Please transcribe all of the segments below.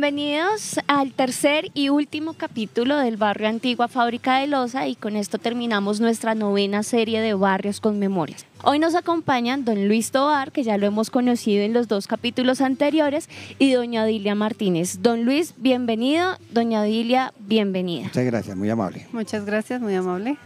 Bienvenidos al tercer y último capítulo del barrio Antigua Fábrica de Loza y con esto terminamos nuestra novena serie de barrios con memorias. Hoy nos acompañan don Luis Tobar, que ya lo hemos conocido en los dos capítulos anteriores, y doña Odilia Martínez. Don Luis, bienvenido. Doña Odilia, bienvenida. Muchas gracias, muy amable. Muchas gracias, muy amable.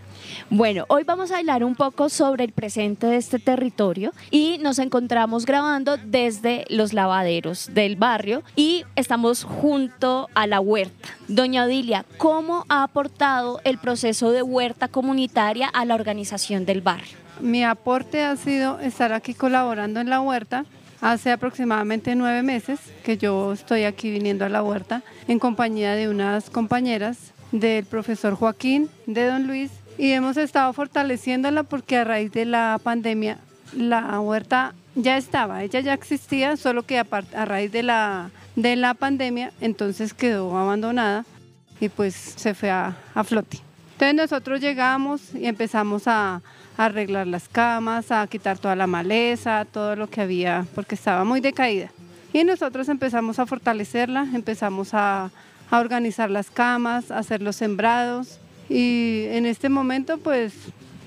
Bueno, hoy vamos a hablar un poco sobre el presente de este territorio y nos encontramos grabando desde los lavaderos del barrio y estamos junto a la huerta. Doña Odilia, ¿cómo ha aportado el proceso de huerta comunitaria a la organización del barrio? Mi aporte ha sido estar aquí colaborando en la huerta. Hace aproximadamente nueve meses que yo estoy aquí viniendo a la huerta en compañía de unas compañeras del profesor Joaquín, de don Luis, y hemos estado fortaleciéndola porque a raíz de la pandemia la huerta ya estaba, ella ya existía, solo que a, raíz de la, de la pandemia entonces quedó abandonada y pues se fue a, a flote. Entonces nosotros llegamos y empezamos a, a arreglar las camas, a quitar toda la maleza, todo lo que había, porque estaba muy decaída. Y nosotros empezamos a fortalecerla, empezamos a, a organizar las camas, a hacer los sembrados. Y en este momento, pues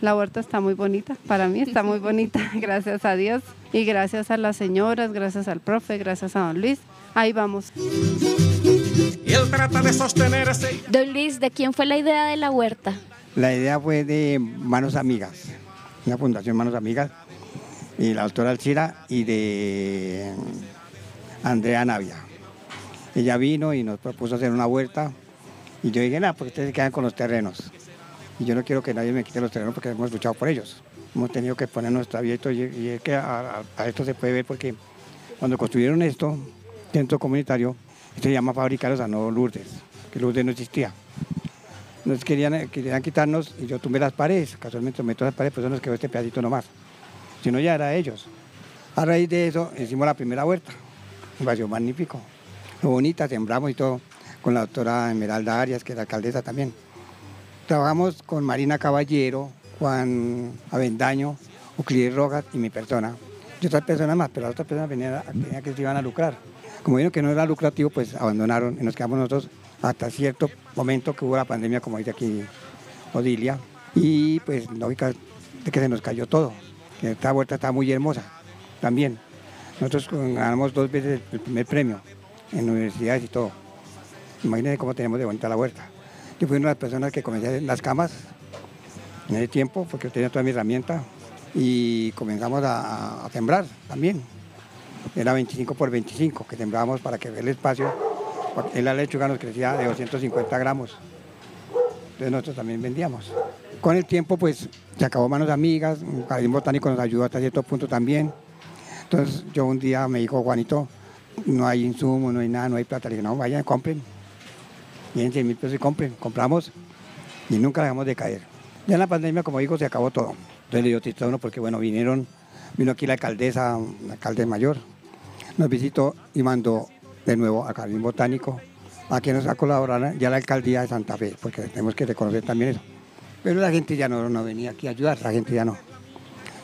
la huerta está muy bonita, para mí está muy bonita, gracias a Dios. Y gracias a las señoras, gracias al profe, gracias a don Luis. Ahí vamos. Y él trata de sostener ese Don Luis, ¿de quién fue la idea de la huerta? La idea fue de Manos Amigas, una fundación Manos Amigas, y la doctora Alcira y de Andrea Navia. Ella vino y nos propuso hacer una huerta, y yo dije, nada, porque ustedes se quedan con los terrenos. Y yo no quiero que nadie me quite los terrenos porque hemos luchado por ellos. Hemos tenido que poner nuestro abierto y, es que a, esto se puede ver porque cuando construyeron esto, centro comunitario, se llama Fábrica Los no Lourdes, que Lourdes no existía. Nos querían, querían quitarnos y yo tumbé las paredes, casualmente tomé todas las paredes, por eso nos quedó este pedacito nomás. Si no, ya era ellos. A raíz de eso, hicimos la primera huerta, un vacío magnífico, muy bonita, sembramos y todo, con la doctora Esmeralda Arias, que es la alcaldesa también. Trabajamos con Marina Caballero, Juan Avendaño, Euclides Rojas y mi persona. Y otras personas más, pero las otras personas venían a, que se iban a lucrar. Como vieron que no era lucrativo, pues abandonaron y nos quedamos nosotros hasta cierto momento que hubo la pandemia, como dice aquí Odilia. Y pues lógica de que se nos cayó todo. Esta vuelta está muy hermosa también. Nosotros ganamos dos veces el primer premio en universidades y todo. Imagínense cómo tenemos de bonita la huerta. Yo fui una de las personas que comencé las camas en ese tiempo, porque tenía toda mi herramienta, y comenzamos a, a sembrar también. Era 25 por 25 que sembrábamos para que el espacio, porque la lechuga nos crecía de 250 gramos. Entonces nosotros también vendíamos. Con el tiempo, pues, se acabó Manos Amigas, un jardín botánico nos ayudó hasta cierto punto también. Entonces yo un día me dijo, Juanito, no hay insumos, no hay nada, no hay plata. Le dije, no, vayan, compren. Y en 100 mil pesos y compren. Compramos y nunca dejamos de caer. Ya en la pandemia, como digo, se acabó todo. Entonces le dio triste a uno porque, bueno, vinieron, vino aquí la alcaldesa, la alcalde mayor, nos visitó y mandó de nuevo al Jardín Botánico a que nos a colaborar ya la alcaldía de Santa Fe, porque tenemos que reconocer también eso. Pero la gente ya no, no venía aquí a ayudar, la gente ya no.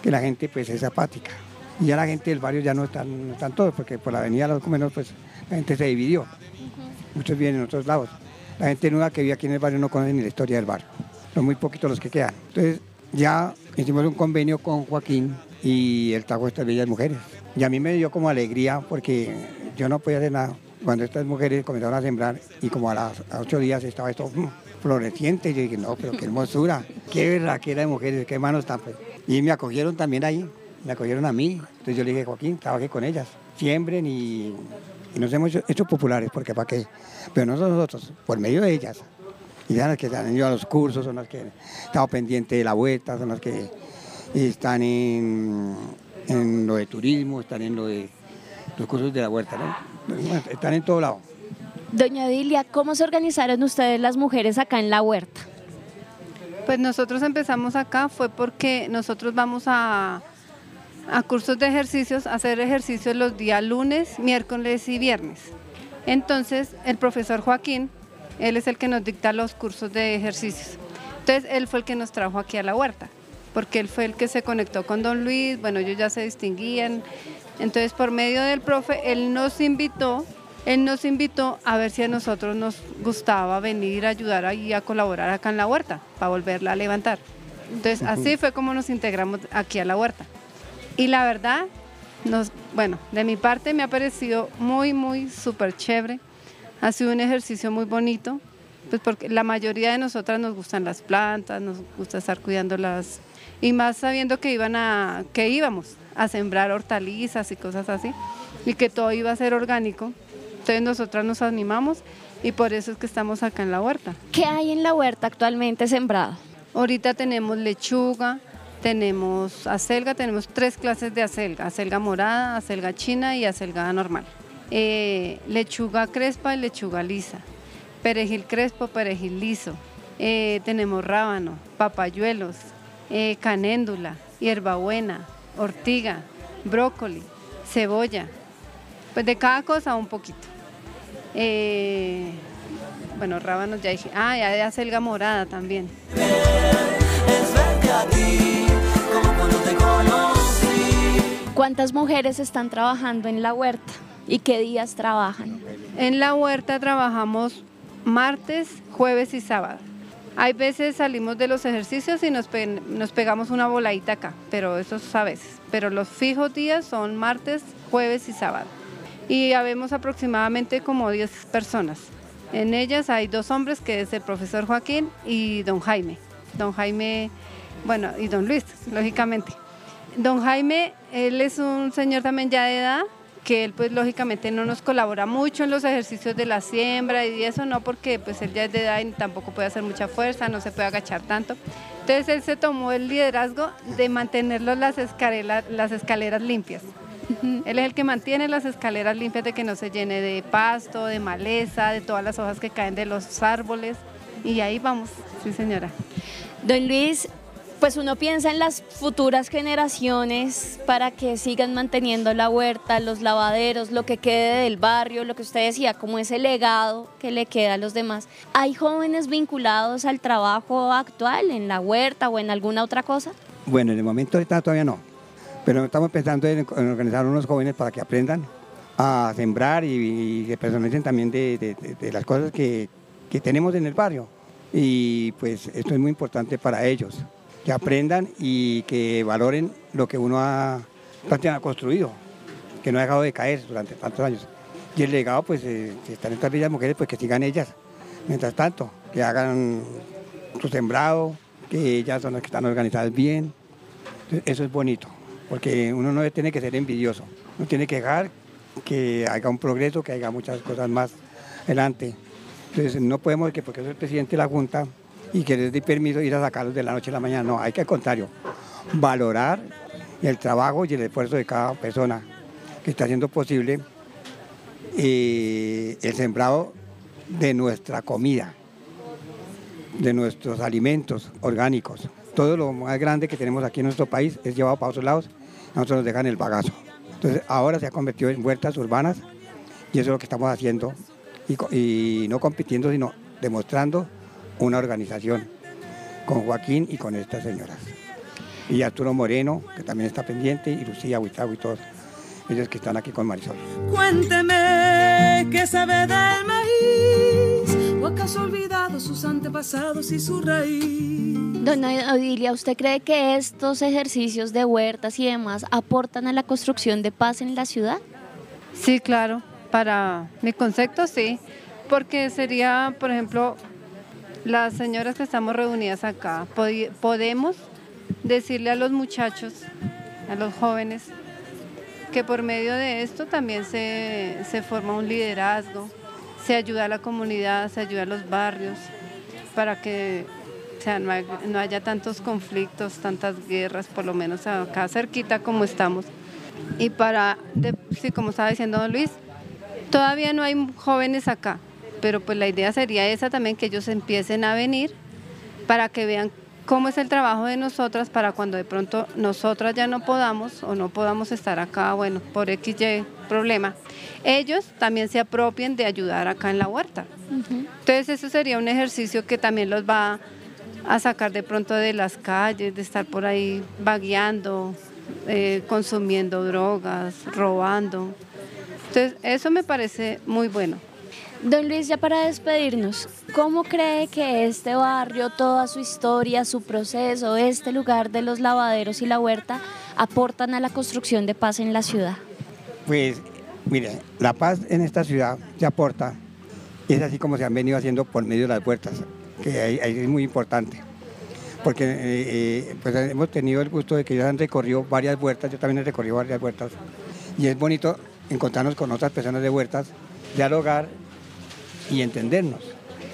Que la gente pues es apática. Y ya la gente del barrio ya no están, no están todos, porque por la avenida Los Comenos pues la gente se dividió. Muchos vienen en otros lados. La gente nueva que vive aquí en el barrio no conoce ni la historia del barrio. Son muy poquitos los que quedan. Entonces ya hicimos un convenio con Joaquín y el Tajo de estas bellas mujeres. Y a mí me dio como alegría porque yo no podía hacer nada. Cuando estas mujeres comenzaron a sembrar y como a los ocho días estaba esto mm, floreciente, yo dije, no, pero qué hermosura, qué verraquera de mujeres, qué manos tan... pues". Y me acogieron también ahí, me acogieron a mí. Entonces yo le dije, Joaquín, trabajé con ellas, siembren y, y nos hemos hecho, hecho populares, porque para qué. Pero no nosotros, por medio de ellas. Y ya las que han ido a los cursos, son las que han estado pendientes de la vuelta, son las que están en, en lo de turismo, están en lo de los cursos de la vuelta, ¿no? Bueno, están en todo lado. Doña Dilia, ¿cómo se organizaron ustedes las mujeres acá en la huerta? Pues nosotros empezamos acá fue porque nosotros vamos a, a cursos de ejercicios, a hacer ejercicios los días lunes, miércoles y viernes. Entonces el profesor Joaquín, él es el que nos dicta los cursos de ejercicios. Entonces él fue el que nos trajo aquí a la huerta, porque él fue el que se conectó con don Luis, bueno, ellos ya se distinguían. Entonces por medio del profe, él nos invitó él nos invitó a ver si a nosotros nos gustaba venir a ayudar ahí a colaborar acá en la huerta, para volverla a levantar. Entonces, así fue como nos integramos aquí a la huerta. Y la verdad, nos, bueno, de mi parte me ha parecido muy, muy súper chévere. Ha sido un ejercicio muy bonito, pues porque la mayoría de nosotras nos gustan las plantas, nos gusta estar cuidándolas y más sabiendo que iban a, que íbamos a sembrar hortalizas y cosas así y que todo iba a ser orgánico. Entonces nosotras nos animamos y por eso es que estamos acá en la huerta. ¿Qué hay en la huerta actualmente sembrado? Ahorita tenemos lechuga, tenemos acelga, tenemos tres clases de acelga, acelga morada, acelga china y acelga normal. Eh, lechuga crespa y lechuga lisa, perejil crespo, perejil liso, eh, tenemos rábano, papayuelos, eh, canéndula, hierbabuena, ortiga, brócoli, cebolla, pues de cada cosa un poquito. Bueno, rábanos ya dije. Ah, ya de acelga morada también. ¿Cuántas mujeres están trabajando en la huerta y qué días trabajan? En la huerta trabajamos martes, jueves y sábado. Hay veces salimos de los ejercicios y nos, pe- nos pegamos una voladita acá, pero eso es a veces. Pero los fijos días son martes, jueves y sábado. Y habemos aproximadamente como 10 personas. En ellas hay dos hombres, que es el profesor Joaquín y don Jaime. Don Jaime, bueno, y don Luis, lógicamente. Don Jaime, él es un señor también ya de edad, que él pues lógicamente no nos colabora mucho en los ejercicios de la siembra y eso no porque pues él ya es de edad y tampoco puede hacer mucha fuerza, no se puede agachar tanto. Entonces él se tomó el liderazgo de mantenerlos las escaleras, las escaleras limpias. Él es el que mantiene las escaleras limpias de que no se llene de pasto, de maleza, de todas las hojas que caen de los árboles. Y ahí vamos, sí señora. Don Luis, pues uno piensa en las futuras generaciones para que sigan manteniendo la huerta, los lavaderos, lo que quede del barrio, lo que usted decía, como ese legado que le queda a los demás. ¿Hay jóvenes vinculados al trabajo actual en la huerta o en alguna otra cosa? Bueno, en el momento ahorita todavía no, pero estamos pensando en, organizar unos jóvenes para que aprendan a sembrar y, que personalicen también de- de las cosas que, que tenemos en el barrio. Y pues esto es muy importante para ellos, que aprendan y que valoren lo que uno ha, construido, que no ha dejado de caer durante tantos años. Y el legado, pues, eh, si están estas bellas mujeres, pues que sigan ellas, mientras tanto, que hagan su sembrado, que ellas son las que están organizadas bien. Eso es bonito, porque uno no tiene que ser envidioso, uno tiene que dejar que haya un progreso, que haya muchas cosas más adelante. Entonces no podemos que porque soy el presidente de la Junta y que les dé permiso ir a sacarlos de la noche a la mañana, no, hay que al contrario, valorar el trabajo y el esfuerzo de cada persona que está haciendo posible eh, el sembrado de nuestra comida, de nuestros alimentos orgánicos. Todo lo más grande que tenemos aquí en nuestro país es llevado para otros lados, nosotros nos dejan el bagazo. Entonces ahora se ha convertido en huertas urbanas y eso es lo que estamos haciendo y no compitiendo, sino demostrando una organización con Joaquín y con estas señoras. Y Arturo Moreno, que también está pendiente, y Lucía Huitago y todos ellos que están aquí con Marisol. Cuénteme qué sabe del maíz, o acaso ha olvidado sus antepasados y su raíz. Dona Odilia, ¿usted cree que estos ejercicios de huertas y demás aportan a la construcción de paz en la ciudad? Sí, claro, para mi concepto sí, porque sería, por ejemplo, las señoras que estamos reunidas acá, podemos decirle a los muchachos, a los jóvenes, que por medio de esto también se, se forma un liderazgo, se ayuda a la comunidad, se ayuda a los barrios, para que o sea, no, no haya tantos conflictos, tantas guerras, por lo menos acá cerquita como estamos. Y para, sí, como estaba diciendo don Luis, todavía no hay jóvenes acá, pero pues la idea sería esa también, que ellos empiecen a venir para que vean cómo es el trabajo de nosotras para cuando de pronto nosotras ya no podamos o no podamos estar acá, bueno, por XY problema, ellos también se apropien de ayudar acá en la huerta. Entonces eso sería un ejercicio que también los va a sacar de pronto de las calles, de estar por ahí vagueando, eh, consumiendo drogas, robando. Entonces eso me parece muy bueno. Don Luis, ya para despedirnos, ¿cómo cree que este barrio, toda su historia, su proceso, este lugar de los lavaderos y la huerta aportan a la construcción de paz en la ciudad? Pues, mire, la paz en esta ciudad se aporta, es así como se han venido haciendo por medio de las puertas, que ahí, es muy importante. Porque eh, eh, pues hemos tenido el gusto de que ellos han recorrido varias huertas, yo también he recorrido varias huertas, y es bonito encontrarnos con otras personas de huertas, dialogar y entendernos.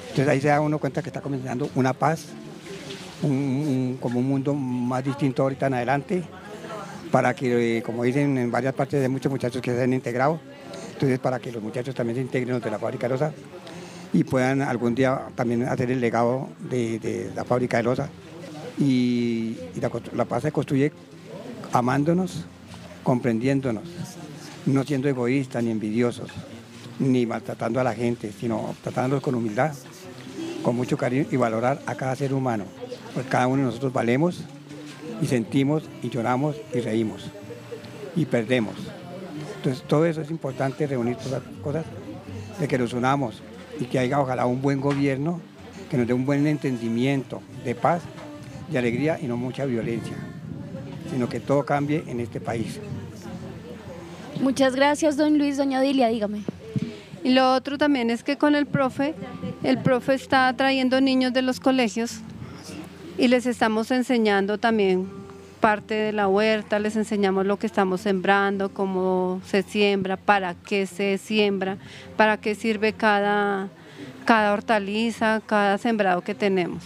Entonces ahí se da uno cuenta que está comenzando una paz, un- como un mundo más distinto ahorita en adelante, para que, eh, como dicen en varias partes, hay muchos muchachos que se han integrado, entonces para que los muchachos también se integren los de la fábrica de losa y puedan algún día también hacer el legado de, de la fábrica de losa. Y, la paz se construye amándonos, comprendiéndonos, no siendo egoístas ni envidiosos, ni maltratando a la gente, sino tratándolos con humildad, con mucho cariño y valorar a cada ser humano, porque cada uno de nosotros valemos y sentimos y lloramos y reímos y perdemos. Entonces todo eso es importante, reunir todas las cosas, de que nos unamos y que haya ojalá un buen gobierno que nos dé un buen entendimiento de paz, de alegría y no mucha violencia, sino que todo cambie en este país. Muchas gracias, don Luis, doña Dilia, dígame. Y lo otro también es que con el profe, el profe está trayendo niños de los colegios y les estamos enseñando también parte de la huerta, les enseñamos lo que estamos sembrando, cómo se siembra, para qué se siembra, para qué sirve cada, cada hortaliza, cada sembrado que tenemos.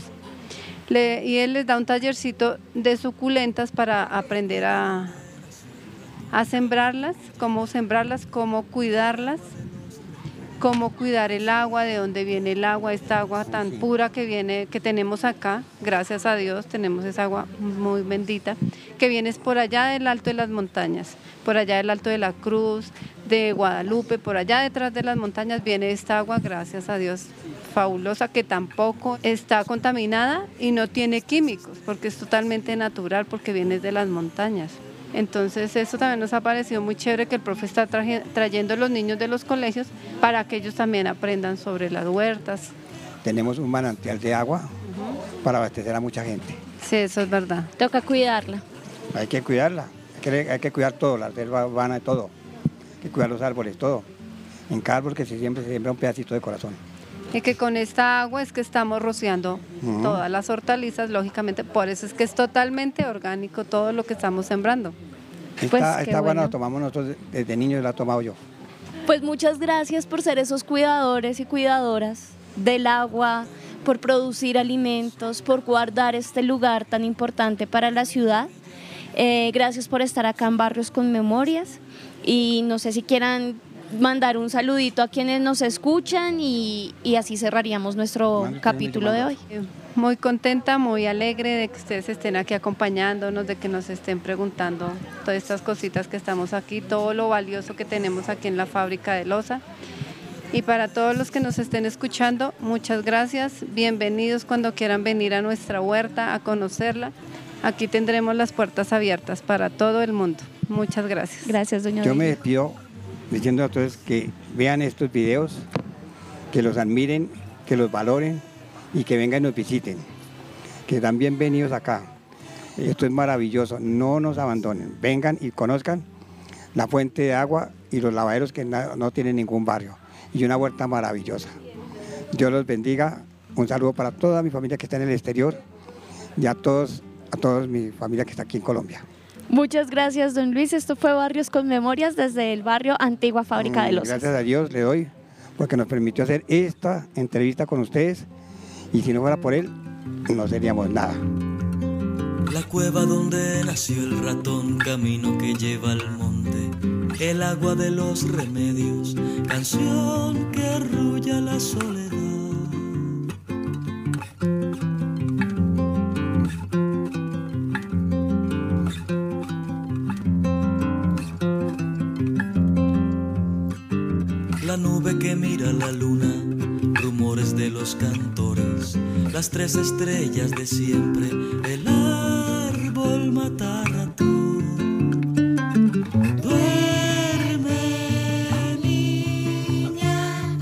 Y él les da un tallercito de suculentas para aprender a, a sembrarlas, cómo sembrarlas, cómo cuidarlas cómo cuidar el agua, de dónde viene el agua, esta agua tan pura que viene, que tenemos acá, gracias a Dios tenemos esa agua muy bendita, que viene por allá del alto de las montañas, por allá del alto de la Cruz, de Guadalupe, por allá detrás de las montañas viene esta agua, gracias a Dios, fabulosa, que tampoco está contaminada y no tiene químicos, porque es totalmente natural, porque viene de las montañas. Entonces eso también nos ha parecido muy chévere que el profe está trayendo a los niños de los colegios para que ellos también aprendan sobre las huertas. Tenemos un manantial de agua para abastecer a mucha gente. Sí, eso es verdad. Toca cuidarla. Hay que cuidarla, hay que, hay que cuidar todo, la selva urbana, todo. Hay que cuidar los árboles, todo. En cada árbol que se siembra, se siembra un pedacito de corazón. Y que con esta agua es que estamos rociando todas las hortalizas, lógicamente, por eso es que es totalmente orgánico todo lo que estamos sembrando. Esta, Pues, qué esta agua bueno. la tomamos nosotros desde niños, la he tomado yo. Pues muchas gracias por ser esos cuidadores y cuidadoras del agua, por producir alimentos, por guardar este lugar tan importante para la ciudad. Eh, gracias por estar acá en Barrios con Memorias y no sé si quieran mandar un saludito a quienes nos escuchan y, y así cerraríamos nuestro capítulo de hoy. Muy contenta, muy alegre de que ustedes estén aquí acompañándonos, de que nos estén preguntando todas estas cositas que estamos aquí, todo lo valioso que tenemos aquí en la fábrica de Loza. Y para todos los que nos estén escuchando, muchas gracias. Bienvenidos cuando quieran venir a nuestra huerta a conocerla. Aquí tendremos las puertas abiertas para todo el mundo. Muchas gracias. Gracias, doña Yo me despido diciendo a todos que vean estos videos, que los admiren, que los valoren y que vengan y nos visiten, que están bienvenidos acá. Esto es maravilloso, no nos abandonen, vengan y conozcan la fuente de agua y los lavaderos que no tienen ningún barrio y una huerta maravillosa. Dios los bendiga, un saludo para toda mi familia que está en el exterior y a todos, a toda mi familia que está aquí en Colombia. Muchas gracias, don Luis. Esto fue Barrios con Memorias desde el barrio Antigua Fábrica de Mm, Losas. Gracias a Dios le doy porque nos permitió hacer esta entrevista con ustedes Y si no fuera por él, no seríamos nada. La cueva donde nació el ratón, camino que lleva al monte, el agua de los remedios, canción que arrulla la soledad. Las tres estrellas de siempre, el árbol mata ratón. Duerme, niña,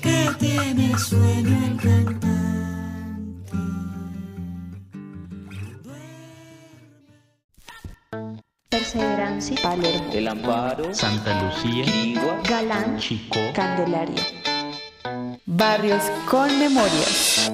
que tiene sueño el cantante. Perseverancia, Palermo, El Amparo, Santa Lucía, Quirigua, Galán, Chicó, Candelaria. Barrios con memorias.